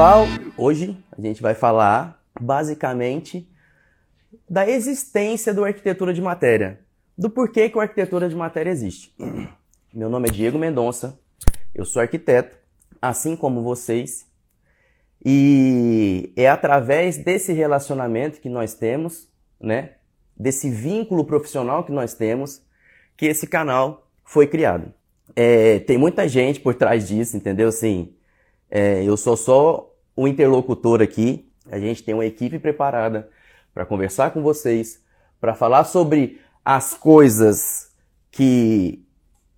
pessoal, hoje a gente vai falar basicamente da existência do arquitetura de matéria, do porquê que o arquitetura de matéria existe. Meu nome é Diego Mendonça, eu sou arquiteto, assim como vocês, e é através desse relacionamento que nós temos, né, desse vínculo profissional que nós temos, que esse canal foi criado. É, tem muita gente por trás disso, entendeu? Assim, é, eu sou só o interlocutor aqui. A gente tem uma equipe preparada para conversar com vocês, para falar sobre as coisas que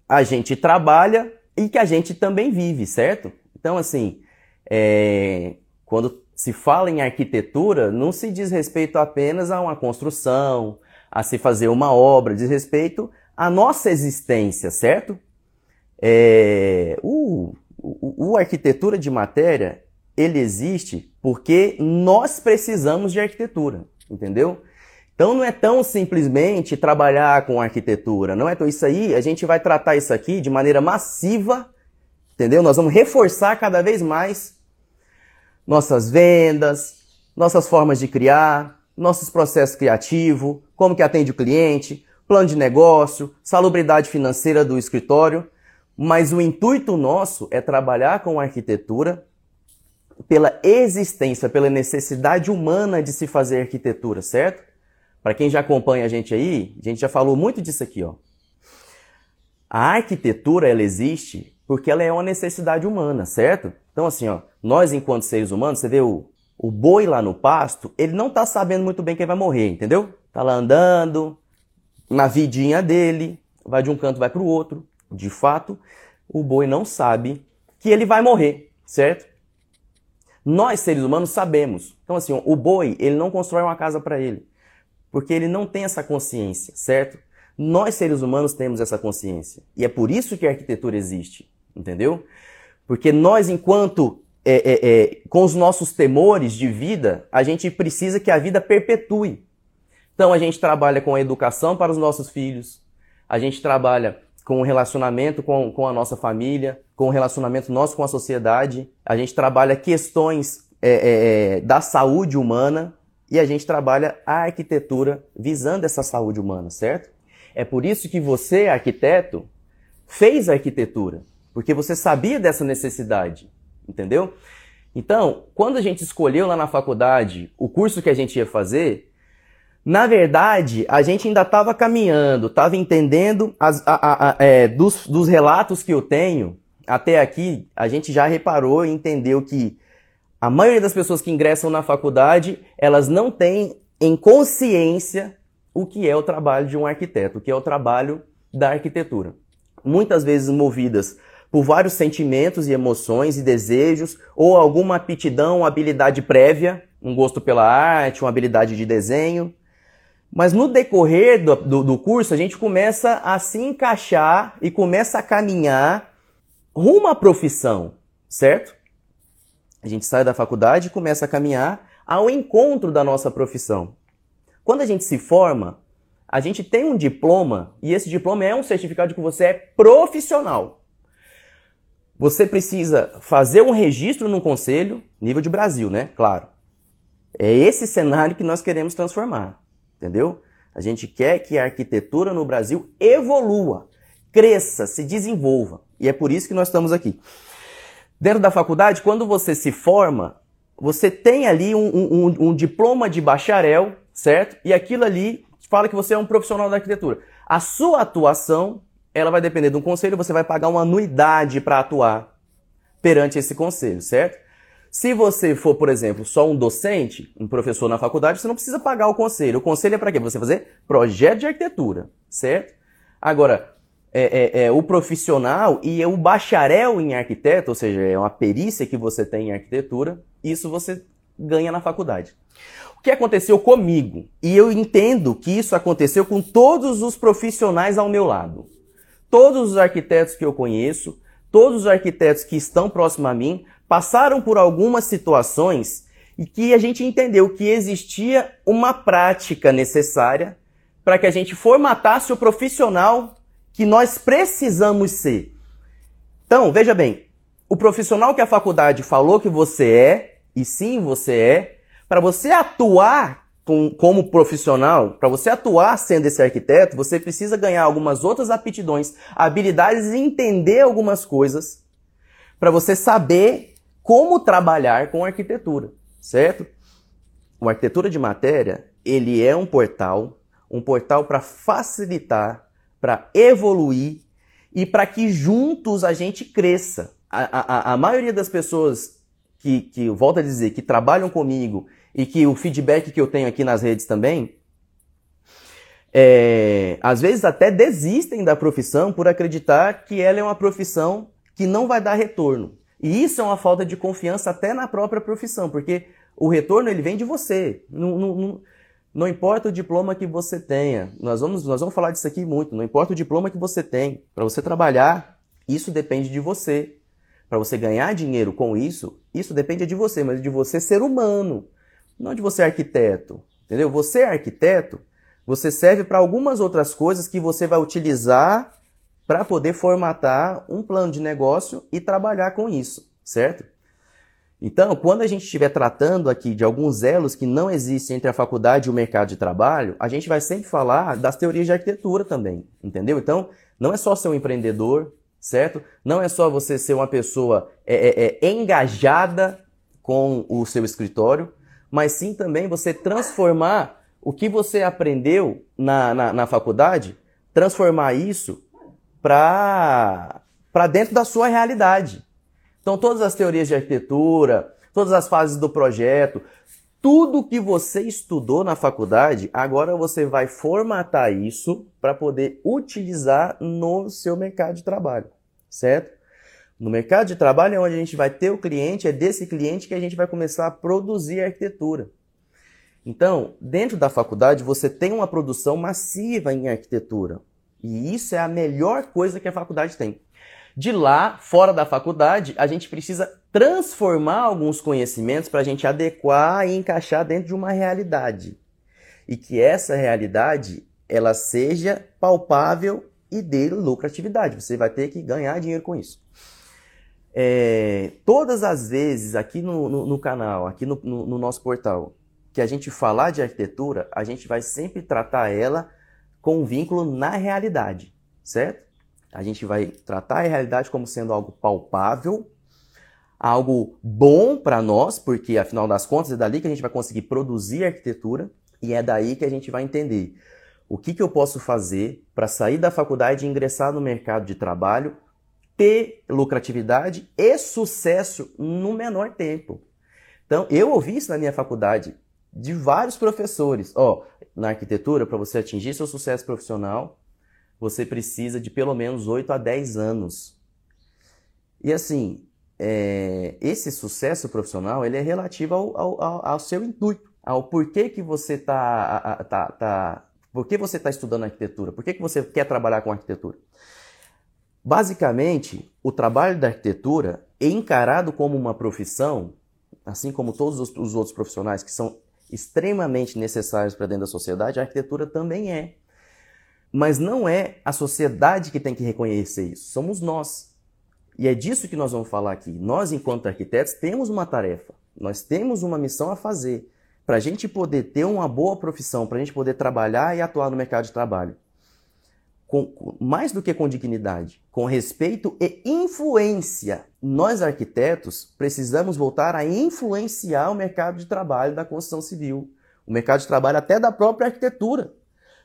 a gente trabalha e que a gente também vive, certo? Então, assim, é, quando se fala em arquitetura, não se diz respeito apenas a uma construção, a se fazer uma obra, diz respeito à nossa existência, certo? É, o, o, o arquitetura de matéria, ele existe porque nós precisamos de arquitetura, entendeu? Então não é tão simplesmente trabalhar com arquitetura, não é tão isso aí, a gente vai tratar isso aqui de maneira massiva, entendeu? Nós vamos reforçar cada vez mais nossas vendas, nossas formas de criar, nossos processos criativos, como que atende o cliente, plano de negócio, salubridade financeira do escritório, mas o intuito nosso é trabalhar com arquitetura pela existência, pela necessidade humana de se fazer arquitetura, certo? Para quem já acompanha a gente aí, a gente já falou muito disso aqui, ó. A arquitetura ela existe porque ela é uma necessidade humana, certo? Então assim, ó, nós enquanto seres humanos, você vê o, o boi lá no pasto, ele não tá sabendo muito bem quem vai morrer, entendeu? Tá lá andando, na vidinha dele, vai de um canto, vai para o outro. De fato, o boi não sabe que ele vai morrer, certo? Nós, seres humanos, sabemos. Então, assim, o boi, ele não constrói uma casa para ele, porque ele não tem essa consciência, certo? Nós, seres humanos, temos essa consciência. E é por isso que a arquitetura existe, entendeu? Porque nós, enquanto é, é, é, com os nossos temores de vida, a gente precisa que a vida perpetue. Então, a gente trabalha com a educação para os nossos filhos, a gente trabalha com o relacionamento com, com a nossa família, com o relacionamento nosso com a sociedade. A gente trabalha questões é, é, é, da saúde humana e a gente trabalha a arquitetura visando essa saúde humana, certo? É por isso que você, arquiteto, fez a arquitetura, porque você sabia dessa necessidade, entendeu? Então, quando a gente escolheu lá na faculdade o curso que a gente ia fazer, na verdade, a gente ainda estava caminhando, estava entendendo as, a, a, a, é, dos, dos relatos que eu tenho. Até aqui, a gente já reparou e entendeu que a maioria das pessoas que ingressam na faculdade, elas não têm em consciência o que é o trabalho de um arquiteto, o que é o trabalho da arquitetura. Muitas vezes movidas por vários sentimentos e emoções e desejos, ou alguma aptidão, habilidade prévia, um gosto pela arte, uma habilidade de desenho, mas no decorrer do, do, do, curso, a gente começa a se encaixar e começa a caminhar rumo à profissão, certo? A gente sai da faculdade e começa a caminhar ao encontro da nossa profissão. Quando a gente se forma, a gente tem um diploma e esse diploma é um certificado de que você é profissional. Você precisa fazer um registro no conselho, nível de Brasil, né? Claro. É esse cenário que nós queremos transformar entendeu? A gente quer que a arquitetura no Brasil evolua, cresça, se desenvolva. E é por isso que nós estamos aqui. Dentro da faculdade, quando você se forma, você tem ali um, um, um diploma de bacharel, certo? E aquilo ali fala que você é um profissional da arquitetura. A sua atuação, ela vai depender de um conselho, você vai pagar uma anuidade para atuar perante esse conselho, certo? Se você for, por exemplo, só um docente, um professor na faculdade, você não precisa pagar o conselho. O conselho é para quê? Você fazer projeto de arquitetura, certo? Agora, é, é, é, o profissional e o bacharel em arquiteto, ou seja, é uma perícia que você tem em arquitetura, isso você ganha na faculdade. O que aconteceu comigo? E eu entendo que isso aconteceu com todos os profissionais ao meu lado. Todos os arquitetos que eu conheço, todos os arquitetos que estão próximos a mim, passaram por algumas situações e que a gente entendeu que existia uma prática necessária para que a gente formatasse o profissional que nós precisamos ser. Então, veja bem, o profissional que a faculdade falou que você é, e sim você é, para você atuar com, como profissional, para você atuar sendo esse arquiteto, você precisa ganhar algumas outras aptidões, habilidades e entender algumas coisas para você saber como trabalhar com arquitetura, certo? O arquitetura de matéria, ele é um portal, um portal para facilitar, para evoluir e para que juntos a gente cresça. A, a, a maioria das pessoas que, que, volto a dizer, que trabalham comigo e que o feedback que eu tenho aqui nas redes também, é, às vezes até desistem da profissão por acreditar que ela é uma profissão que não vai dar retorno. E isso é uma falta de confiança até na própria profissão, porque o retorno ele vem de você. Não, não, não, não importa o diploma que você tenha, nós vamos, nós vamos falar disso aqui muito. Não importa o diploma que você tem, para você trabalhar, isso depende de você. Para você ganhar dinheiro com isso, isso depende de você, mas de você ser humano, não de você arquiteto. Entendeu? Você é arquiteto, você serve para algumas outras coisas que você vai utilizar para poder formatar um plano de negócio e trabalhar com isso, certo? Então, quando a gente estiver tratando aqui de alguns elos que não existem entre a faculdade e o mercado de trabalho, a gente vai sempre falar das teorias de arquitetura também, entendeu? Então, não é só ser um empreendedor, certo? Não é só você ser uma pessoa é, é, é, engajada com o seu escritório, mas sim também você transformar o que você aprendeu na, na, na faculdade, transformar isso para dentro da sua realidade. Então, todas as teorias de arquitetura, todas as fases do projeto, tudo que você estudou na faculdade, agora você vai formatar isso para poder utilizar no seu mercado de trabalho, certo? No mercado de trabalho é onde a gente vai ter o cliente, é desse cliente que a gente vai começar a produzir arquitetura. Então, dentro da faculdade, você tem uma produção massiva em arquitetura. E isso é a melhor coisa que a faculdade tem. De lá, fora da faculdade, a gente precisa transformar alguns conhecimentos para a gente adequar e encaixar dentro de uma realidade. E que essa realidade ela seja palpável e dê lucratividade. Você vai ter que ganhar dinheiro com isso. É, todas as vezes aqui no, no, no canal, aqui no, no nosso portal, que a gente falar de arquitetura, a gente vai sempre tratar ela com um vínculo na realidade, certo? A gente vai tratar a realidade como sendo algo palpável, algo bom para nós, porque afinal das contas é dali que a gente vai conseguir produzir arquitetura e é daí que a gente vai entender o que, que eu posso fazer para sair da faculdade e ingressar no mercado de trabalho, ter lucratividade e sucesso no menor tempo. Então, eu ouvi isso na minha faculdade de vários professores. Ó, oh, na arquitetura, para você atingir seu sucesso profissional, você precisa de pelo menos 8 a 10 anos. E assim, é, esse sucesso profissional ele é relativo ao, ao, ao, seu intuito, ao porquê que você está tá, tá, por que você está estudando arquitetura, por que, que você quer trabalhar com arquitetura. Basicamente, o trabalho da arquitetura é encarado como uma profissão, assim como todos os, os outros profissionais que são extremamente necessários para dentro da sociedade, a arquitetura também é. Mas não é a sociedade que tem que reconhecer isso, somos nós. E é disso que nós vamos falar aqui. Nós, enquanto arquitetos, temos uma tarefa, nós temos uma missão a fazer para a gente poder ter uma boa profissão, para a gente poder trabalhar e atuar no mercado de trabalho. Com, mais do que com dignidade, com respeito e influência. Nós, arquitetos, precisamos voltar a influenciar o mercado de trabalho da construção civil, o mercado de trabalho até da própria arquitetura.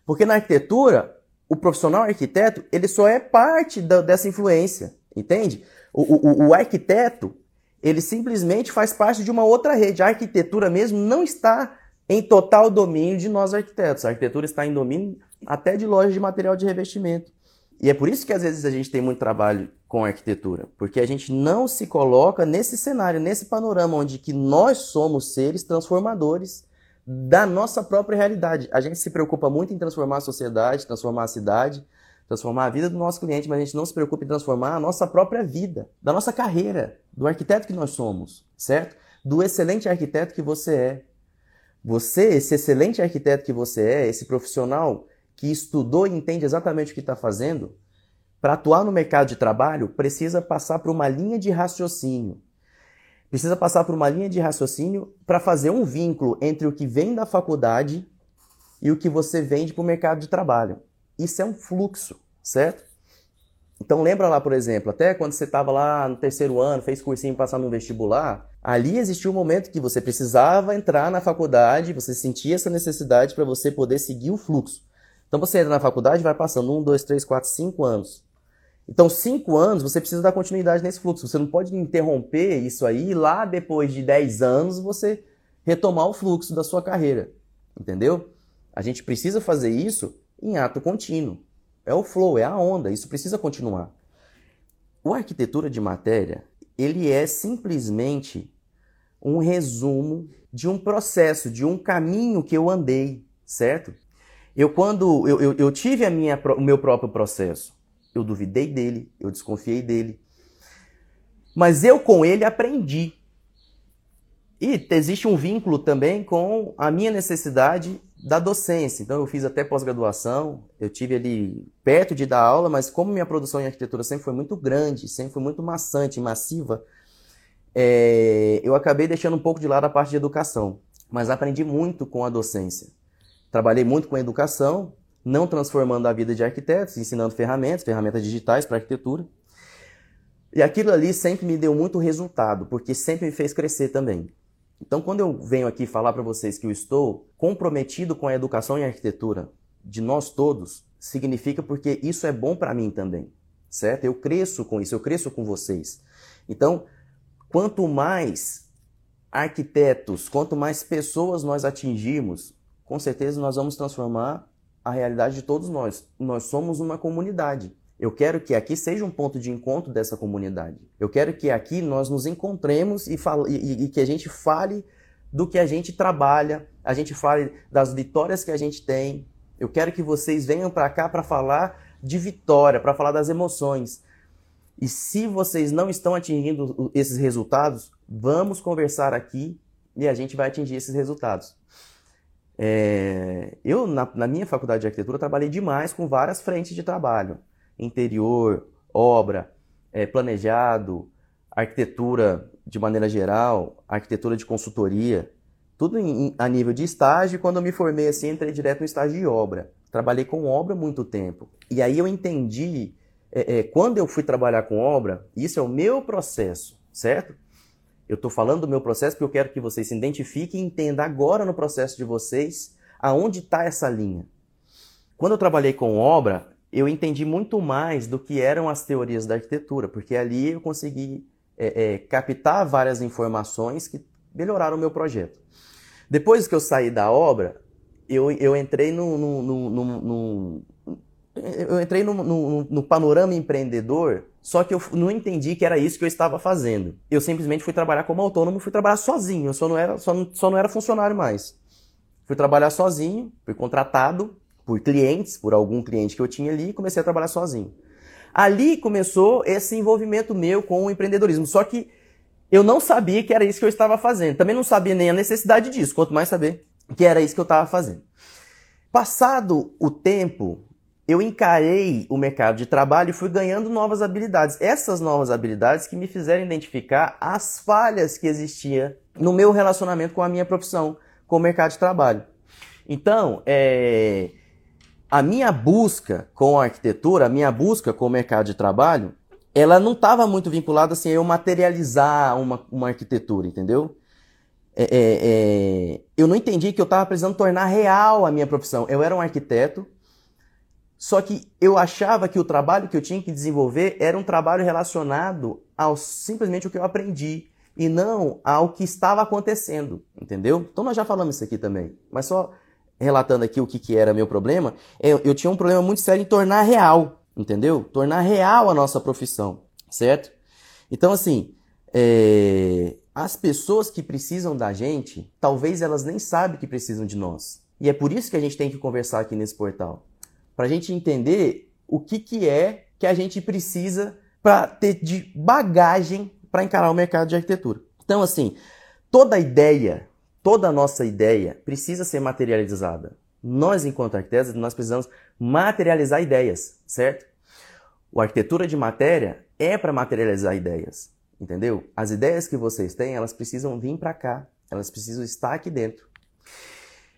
Porque na arquitetura, o profissional arquiteto, ele só é parte da, dessa influência, entende? O, o, o arquiteto, ele simplesmente faz parte de uma outra rede. A arquitetura mesmo não está em total domínio de nós arquitetos. A arquitetura está em domínio até de lojas de material de revestimento. E é por isso que às vezes a gente tem muito trabalho com arquitetura, porque a gente não se coloca nesse cenário, nesse panorama onde que nós somos seres transformadores da nossa própria realidade. A gente se preocupa muito em transformar a sociedade, transformar a cidade, transformar a vida do nosso cliente, mas a gente não se preocupa em transformar a nossa própria vida, da nossa carreira, do arquiteto que nós somos, certo? Do excelente arquiteto que você é. Você, esse excelente arquiteto que você é, esse profissional que estudou e entende exatamente o que está fazendo, para atuar no mercado de trabalho, precisa passar por uma linha de raciocínio precisa passar por uma linha de raciocínio para fazer um vínculo entre o que vem da faculdade e o que você vende para o mercado de trabalho. Isso é um fluxo, certo? Então lembra lá, por exemplo, até quando você estava lá no terceiro ano, fez cursinho passar no vestibular, ali existia um momento que você precisava entrar na faculdade, você sentia essa necessidade para você poder seguir o fluxo. Então você entra na faculdade vai passando um, dois, três, quatro, cinco anos. Então, cinco anos, você precisa dar continuidade nesse fluxo. Você não pode interromper isso aí e lá depois de dez anos você retomar o fluxo da sua carreira. Entendeu? A gente precisa fazer isso em ato contínuo. É o flow, é a onda, isso precisa continuar. O arquitetura de matéria, ele é simplesmente um resumo de um processo, de um caminho que eu andei, certo? Eu quando eu, eu, eu tive a minha, o meu próprio processo, eu duvidei dele, eu desconfiei dele, mas eu com ele aprendi. E existe um vínculo também com a minha necessidade da docência. Então eu fiz até pós-graduação, eu tive ali perto de dar aula, mas como minha produção em arquitetura sempre foi muito grande, sempre foi muito maçante, massiva, é, eu acabei deixando um pouco de lado a parte de educação. Mas aprendi muito com a docência. Trabalhei muito com a educação, não transformando a vida de arquitetos, ensinando ferramentas, ferramentas digitais para arquitetura. E aquilo ali sempre me deu muito resultado, porque sempre me fez crescer também. Então, quando eu venho aqui falar para vocês que eu estou comprometido com a educação e a arquitetura de nós todos, significa porque isso é bom para mim também, certo? Eu cresço com isso, eu cresço com vocês. Então, quanto mais arquitetos, quanto mais pessoas nós atingirmos, com certeza nós vamos transformar a realidade de todos nós. Nós somos uma comunidade. Eu quero que aqui seja um ponto de encontro dessa comunidade. Eu quero que aqui nós nos encontremos e, fale, e, e que a gente fale do que a gente trabalha, a gente fale das vitórias que a gente tem. Eu quero que vocês venham para cá para falar de vitória, para falar das emoções. E se vocês não estão atingindo esses resultados, vamos conversar aqui e a gente vai atingir esses resultados. É, eu, na, na minha faculdade de arquitetura, trabalhei demais com várias frentes de trabalho interior, obra, é, planejado, arquitetura de maneira geral, arquitetura de consultoria, tudo em, a nível de estágio. Quando eu me formei assim, entrei direto no estágio de obra. Trabalhei com obra muito tempo. E aí eu entendi, é, é, quando eu fui trabalhar com obra, isso é o meu processo, certo? Eu estou falando do meu processo porque eu quero que vocês se identifiquem e entendam agora no processo de vocês aonde está essa linha. Quando eu trabalhei com obra, eu entendi muito mais do que eram as teorias da arquitetura, porque ali eu consegui é, é, captar várias informações que melhoraram o meu projeto. Depois que eu saí da obra, eu, eu entrei no, no eu entrei no, no, no, panorama empreendedor, só que eu não entendi que era isso que eu estava fazendo. Eu simplesmente fui trabalhar como autônomo, fui trabalhar sozinho, eu só não era, só, só não era funcionário mais. Fui trabalhar sozinho, fui contratado por clientes, por algum cliente que eu tinha ali, e comecei a trabalhar sozinho. Ali começou esse envolvimento meu com o empreendedorismo. Só que eu não sabia que era isso que eu estava fazendo. Também não sabia nem a necessidade disso, quanto mais saber que era isso que eu estava fazendo. Passado o tempo, eu encarei o mercado de trabalho e fui ganhando novas habilidades. Essas novas habilidades que me fizeram identificar as falhas que existiam no meu relacionamento com a minha profissão, com o mercado de trabalho. Então, é, a minha busca com a arquitetura, a minha busca com o mercado de trabalho, ela não estava muito vinculada assim a eu materializar uma, uma arquitetura, entendeu? É, é, é, eu não entendi que eu estava precisando tornar real a minha profissão. Eu era um arquiteto, só que eu achava que o trabalho que eu tinha que desenvolver era um trabalho relacionado ao simplesmente o que eu aprendi e não ao que estava acontecendo, entendeu? Então nós já falamos isso aqui também, mas só relatando aqui o que, que era meu problema, eu, é, eu tinha um problema muito sério em tornar real, entendeu? Tornar real a nossa profissão, certo? Então, assim, é, as pessoas que precisam da gente, talvez elas nem sabem que precisam de nós. E é por isso que a gente tem que conversar aqui nesse portal. Para a gente entender o que, que é que a gente precisa para ter de bagagem para encarar o mercado de arquitetura. Então, assim, toda ideia toda nossa ideia precisa ser materializada. Nós, enquanto arquitetos, nós precisamos materializar ideias, certo? O arquitetura de matéria é para materializar ideias. entendeu? As ideias que vocês têm, elas precisam vir para cá, elas precisam estar aqui dentro.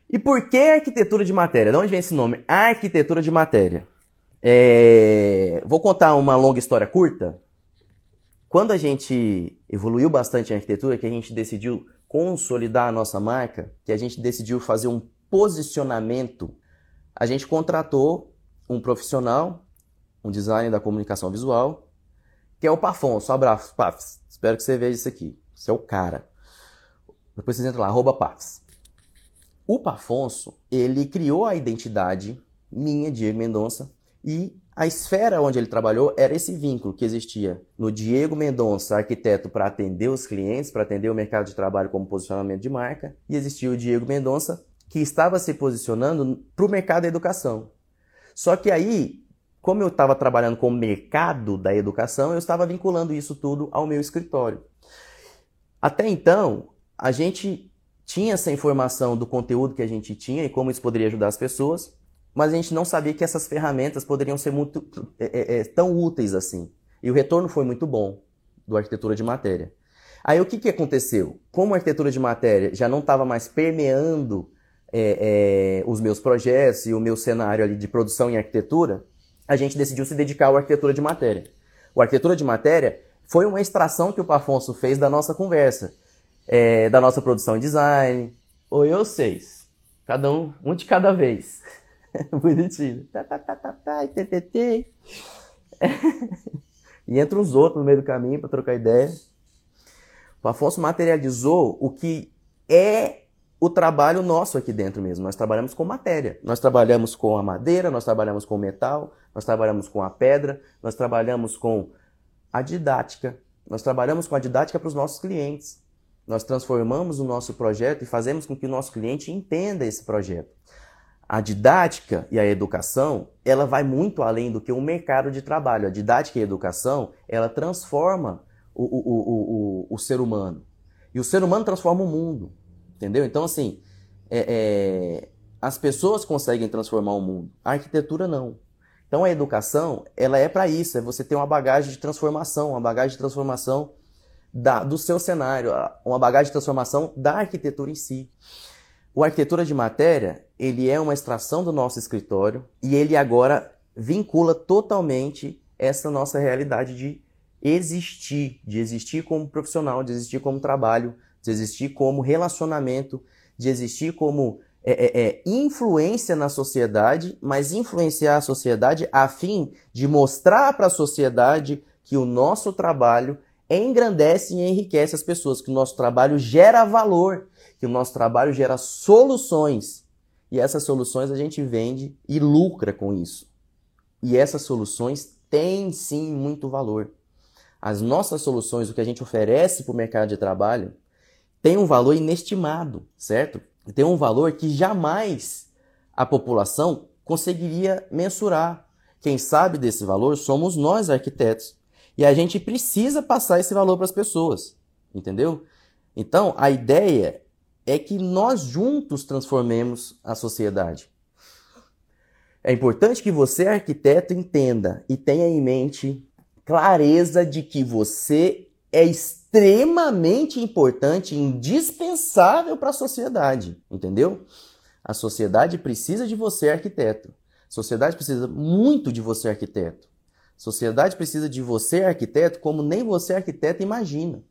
E por que arquitetura de matéria? De onde vem esse nome? Arquitetura de matéria. É... Vou contar uma longa história curta. Quando a gente evoluiu bastante em arquitetura, que a gente decidiu consolidar a nossa marca, que a gente decidiu fazer um posicionamento, a gente contratou um profissional, um designer da comunicação visual, que é o Pafonso. Um abraço, Pafs. Espero que você veja isso aqui. Você é o cara. Depois vocês entram lá, arroba Pafs. O Pafonso, ele criou a identidade minha, Diego Mendonça, e a esfera onde ele trabalhou era esse vínculo que existia no Diego Mendonça, arquiteto para atender os clientes, para atender o mercado de trabalho como posicionamento de marca, e existia o Diego Mendonça, que estava se posicionando para o mercado da educação. Só que aí, como eu estava trabalhando com o mercado da educação, eu estava vinculando isso tudo ao meu escritório. Até então, a gente tinha essa informação do conteúdo que a gente tinha e como isso poderia ajudar as pessoas, mas a gente não sabia que essas ferramentas poderiam ser muito é, é, é, tão úteis assim. E o retorno foi muito bom do arquitetura de matéria. Aí o que, que aconteceu? Como a arquitetura de matéria já não estava mais permeando é, é, os meus projetos e o meu cenário ali de produção em arquitetura, a gente decidiu se dedicar ao arquitetura de matéria. O arquitetura de matéria foi uma extração que o Pafonso fez da nossa conversa, é, da nossa produção em design. Oi, eu seis. Cada um, um de cada vez. Bonitinho. E entra uns outros no meio do caminho para trocar ideia. O Afonso materializou o que é o trabalho nosso aqui dentro mesmo. Nós trabalhamos com matéria. Nós trabalhamos com a madeira, nós trabalhamos com o metal, nós trabalhamos com a pedra, nós trabalhamos com a didática. Nós trabalhamos com a didática para os nossos clientes. Nós transformamos o nosso projeto e fazemos com que o nosso cliente entenda esse projeto. A didática e a educação, ela vai muito além do que um mercado de trabalho. A didática e a educação, ela transforma o, o, o, o, o ser humano. E o ser humano transforma o mundo. Entendeu? Então, assim, é, é, as pessoas conseguem transformar o mundo. A arquitetura não. Então, a educação, ela é para isso. É você ter uma bagagem de transformação, uma bagagem de transformação da, do seu cenário, uma bagagem de transformação da arquitetura em si. O arquitetura de matéria, ele é uma extração do nosso escritório e ele agora vincula totalmente essa nossa realidade de existir, de existir como profissional, de existir como trabalho, de existir como relacionamento, de existir como é, é, é, influência na sociedade, mas influenciar a sociedade a fim de mostrar para a sociedade que o nosso trabalho engrandece e enriquece as pessoas, que o nosso trabalho gera valor, que o nosso trabalho gera soluções. E essas soluções a gente vende e lucra com isso. E essas soluções têm sim muito valor. As nossas soluções, o que a gente oferece para o mercado de trabalho, tem um valor inestimado, certo? Tem um valor que jamais a população conseguiria mensurar. Quem sabe desse valor somos nós, arquitetos. E a gente precisa passar esse valor para as pessoas, entendeu? Então, a ideia é que nós juntos transformemos a sociedade. É importante que você, arquiteto, entenda e tenha em mente clareza de que você é extremamente importante, indispensável para a sociedade, entendeu? A sociedade precisa de você, arquiteto. A sociedade precisa muito de você, arquiteto. Sociedade precisa de você, arquiteto, como nem você, arquiteto, imagina.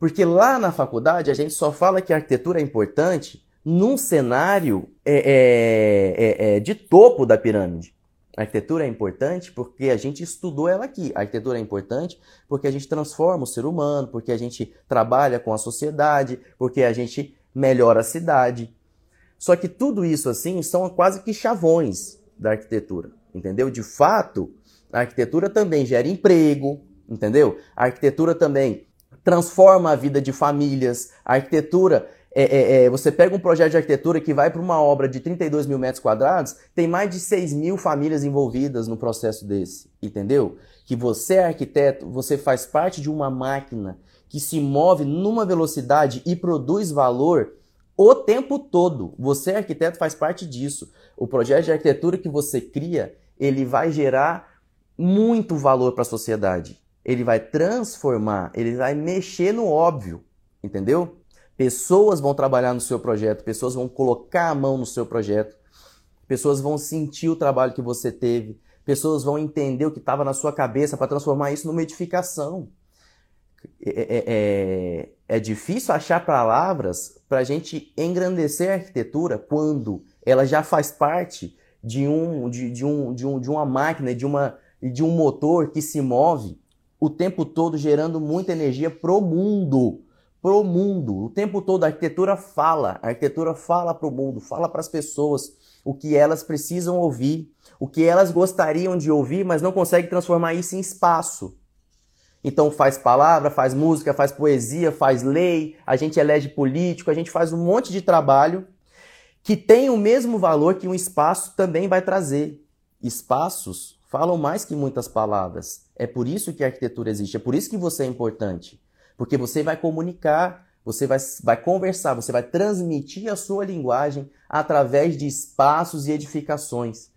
Porque lá na faculdade a gente só fala que a arquitetura é importante num cenário é, é, é, é, de topo da pirâmide. A arquitetura é importante porque a gente estudou ela aqui. A arquitetura é importante porque a gente transforma o ser humano, porque a gente trabalha com a sociedade, porque a gente melhora a cidade. Só que tudo isso assim são quase que chavões da arquitetura, entendeu? De fato, a arquitetura também gera emprego, entendeu? A arquitetura também transforma a vida de famílias. A arquitetura, é, é, é, você pega um projeto de arquitetura que vai para uma obra de 32 mil metros quadrados, tem mais de 6 mil famílias envolvidas no processo desse, entendeu? Que você é arquiteto, você faz parte de uma máquina que se move numa velocidade e produz valor o tempo todo. Você, arquiteto, faz parte disso. O projeto de arquitetura que você cria, ele vai gerar muito valor para a sociedade ele vai transformar, ele vai mexer no óbvio, entendeu? Pessoas vão trabalhar no seu projeto, pessoas vão colocar a mão no seu projeto, pessoas vão sentir o trabalho que você teve, pessoas vão entender o que estava na sua cabeça para transformar isso numa edificação. É, é, é, é difícil achar palavras para a gente engrandecer a arquitetura quando ela já faz parte de, um, de, de, um, de, um, de uma máquina, de, uma, de um motor que se move o tempo todo gerando muita energia pro mundo. Pro mundo. O tempo todo a arquitetura fala. A arquitetura fala pro mundo, fala para as pessoas o que elas precisam ouvir, o que elas gostariam de ouvir, mas não consegue transformar isso em espaço. Então faz palavra, faz música, faz poesia, faz lei, a gente elege político, a gente faz um monte de trabalho que tem o mesmo valor que um espaço também vai trazer. Espaços falam mais que muitas palavras. É por isso que a arquitetura existe, é por isso que você é importante. Porque você vai comunicar, você vai, vai conversar, você vai transmitir a sua linguagem através de espaços e edificações.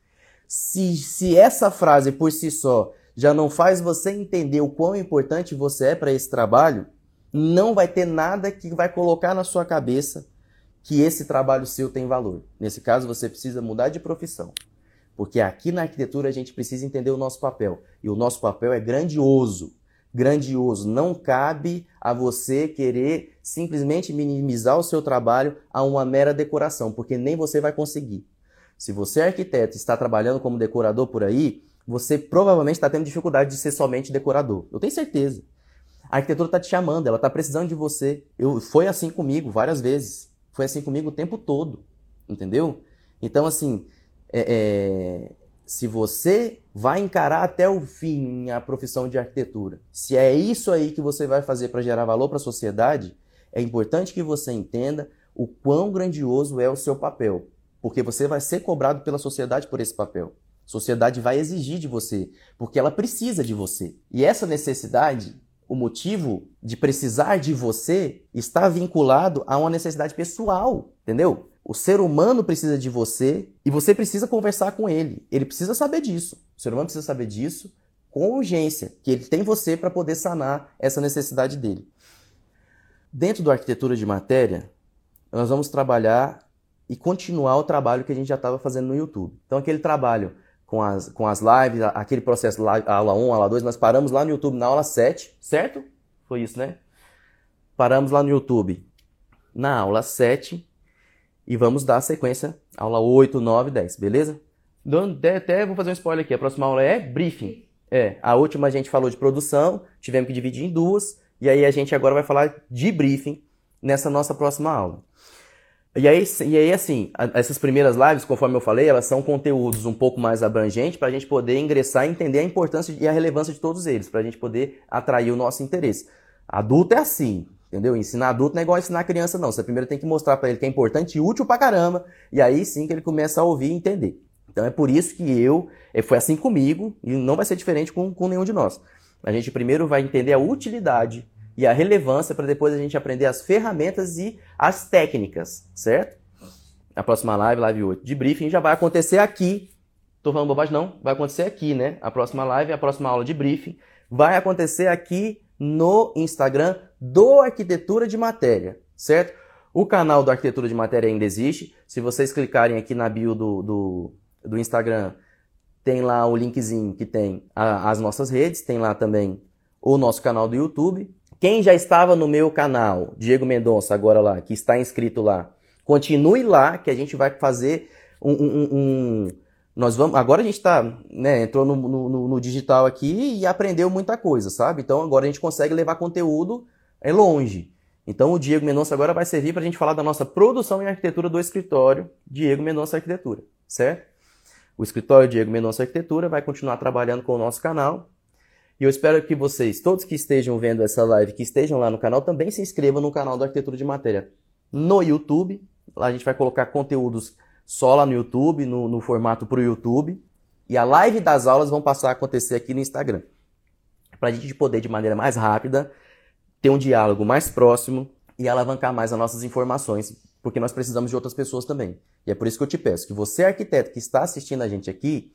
Se, se essa frase por si só já não faz você entender o quão importante você é para esse trabalho, não vai ter nada que vai colocar na sua cabeça que esse trabalho seu tem valor. Nesse caso, você precisa mudar de profissão. Porque aqui na arquitetura a gente precisa entender o nosso papel. E o nosso papel é grandioso. Grandioso. Não cabe a você querer simplesmente minimizar o seu trabalho a uma mera decoração, porque nem você vai conseguir. Se você é arquiteto e está trabalhando como decorador por aí, você provavelmente está tendo dificuldade de ser somente decorador. Eu tenho certeza. A arquitetura está te chamando, ela está precisando de você. Eu, foi assim comigo várias vezes. Foi assim comigo o tempo todo. Entendeu? Então, assim, é, é, se você vai encarar até o fim a profissão de arquitetura, se é isso aí que você vai fazer para gerar valor para a sociedade, é importante que você entenda o quão grandioso é o seu papel. Porque você vai ser cobrado pela sociedade por esse papel sociedade vai exigir de você, porque ela precisa de você. E essa necessidade, o motivo de precisar de você, está vinculado a uma necessidade pessoal, entendeu? O ser humano precisa de você e você precisa conversar com ele. Ele precisa saber disso. O ser humano precisa saber disso com urgência, que ele tem você para poder sanar essa necessidade dele. Dentro do arquitetura de matéria, nós vamos trabalhar e continuar o trabalho que a gente já estava fazendo no YouTube. Então, aquele trabalho com as, com as lives, aquele processo, aula 1, aula 2, nós paramos lá no YouTube na aula 7, certo? Foi isso, né? Paramos lá no YouTube na aula 7 e vamos dar sequência, aula 8, 9, 10, beleza? Até, até vou fazer um spoiler aqui, a próxima aula é briefing. É, a última a gente falou de produção, tivemos que dividir em duas, e aí a gente agora vai falar de briefing nessa nossa próxima aula. E aí, e aí, assim, essas primeiras lives, conforme eu falei, elas são conteúdos um pouco mais abrangentes para a gente poder ingressar e entender a importância e a relevância de todos eles, para a gente poder atrair o nosso interesse. Adulto é assim, entendeu? Ensinar adulto não é igual ensinar criança, não. Você primeiro tem que mostrar para ele que é importante e útil pra caramba, e aí sim que ele começa a ouvir e entender. Então é por isso que eu, eh, foi assim comigo, e não vai ser diferente com, com nenhum de nós. A gente primeiro vai entender a utilidade e a relevância para depois a gente aprender as ferramentas e as técnicas, certo? A próxima live, live 8 de briefing, já vai acontecer aqui. Tô falando bobagem não, vai acontecer aqui, né? A próxima live, a próxima aula de briefing vai acontecer aqui no Instagram do Arquitetura de Matéria, certo? O canal do Arquitetura de Matéria ainda existe. Se vocês clicarem aqui na bio do, do, do Instagram, tem lá o linkzinho que tem a, as nossas redes, tem lá também o nosso canal do YouTube. Quem já estava no meu canal, Diego Mendonça, agora lá, que está inscrito lá, continue lá, que a gente vai fazer um. um, um nós vamos. Agora a gente está, né, entrou no, no, no, digital aqui e aprendeu muita coisa, sabe? Então agora a gente consegue levar conteúdo é longe. Então o Diego Mendonça agora vai servir para a gente falar da nossa produção em arquitetura do escritório Diego Mendonça Arquitetura, certo? O escritório Diego Mendonça Arquitetura vai continuar trabalhando com o nosso canal e eu espero que vocês, todos que estejam vendo essa live, que estejam lá no canal, também se inscrevam no canal do Arquitetura de Matéria no YouTube. Lá a gente vai colocar conteúdos só lá no YouTube, no, no formato para o YouTube. E a live das aulas vão passar a acontecer aqui no Instagram. Para a gente poder, de maneira mais rápida, ter um diálogo mais próximo e alavancar mais as nossas informações, porque nós precisamos de outras pessoas também. E é por isso que eu te peço que você, arquiteto que está assistindo a gente aqui,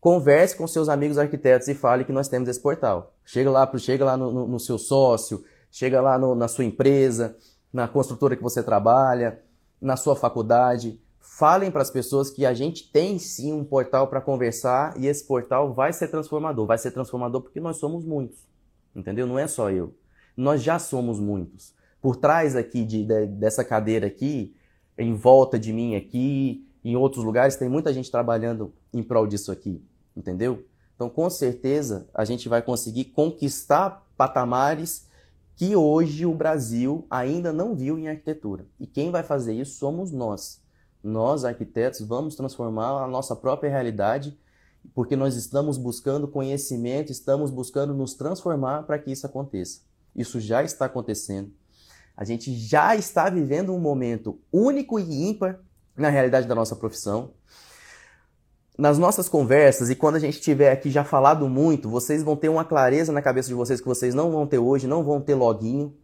converse com seus amigos arquitetos e fale que nós temos esse portal. Chega lá, chega lá no, no, no seu sócio, chega lá no, na sua empresa, na construtora que você trabalha, na sua faculdade. Falem para as pessoas que a gente tem sim um portal para conversar e esse portal vai ser transformador. Vai ser transformador porque nós somos muitos. Entendeu? Não é só eu. Nós já somos muitos. Por trás aqui de, de, dessa cadeira aqui, em volta de mim aqui, em outros lugares, tem muita gente trabalhando em prol disso aqui entendeu? Então, com certeza, a gente vai conseguir conquistar patamares que hoje o Brasil ainda não viu em arquitetura. E quem vai fazer isso somos nós. Nós, arquitetos, vamos transformar a nossa própria realidade, porque nós estamos buscando conhecimento, estamos buscando nos transformar para que isso aconteça. Isso já está acontecendo. A gente já está vivendo um momento único e ímpar na realidade da nossa profissão nas nossas conversas e quando a gente tiver aqui já falado muito, vocês vão ter uma clareza na cabeça de vocês que vocês não vão ter hoje, não vão ter loguinho,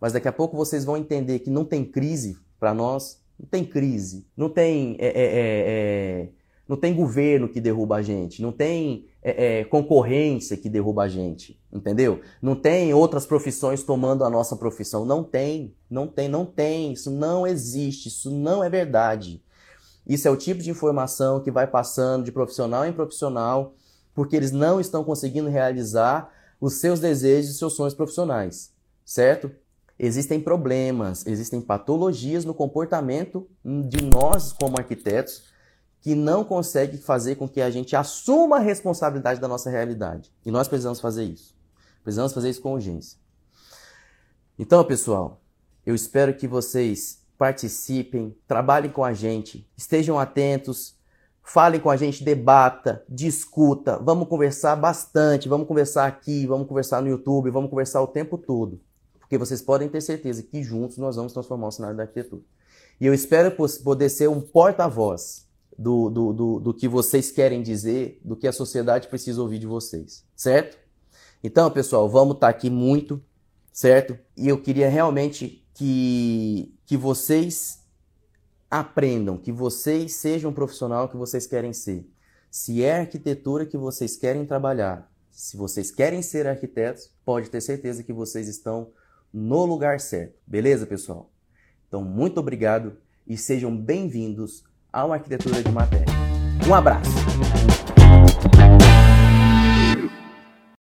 mas daqui a pouco vocês vão entender que não tem crise para nós, não tem crise, não tem é, é, é, é, não tem governo que derruba a gente, não tem é, é, concorrência que derruba a gente, entendeu? Não tem outras profissões tomando a nossa profissão, não tem, não tem, não tem, isso não existe, isso não é verdade. Isso é o tipo de informação que vai passando de profissional em profissional, porque eles não estão conseguindo realizar os seus desejos e seus sonhos profissionais, certo? Existem problemas, existem patologias no comportamento de nós como arquitetos que não conseguem fazer com que a gente assuma a responsabilidade da nossa realidade. E nós precisamos fazer isso. Precisamos fazer isso com urgência. Então, pessoal, eu espero que vocês participem, trabalhem com a gente, estejam atentos, falem com a gente, debata, discuta, vamos conversar bastante, vamos conversar aqui, vamos conversar no YouTube, vamos conversar o tempo todo. Porque vocês podem ter certeza que juntos nós vamos transformar o cenário da arquitetura. E eu espero poder ser um porta-voz do, do, do, do que vocês querem dizer, do que a sociedade precisa ouvir de vocês, certo? Então, pessoal, vamos estar aqui muito, certo? E eu queria realmente que, que vocês aprendam, que vocês sejam o profissional que vocês querem ser. Se é arquitetura que vocês querem trabalhar, se vocês querem ser arquitetos, pode ter certeza que vocês estão no lugar certo. Beleza, pessoal? Então, muito obrigado e sejam bem-vindos ao Arquitetura de Matéria. Um abraço!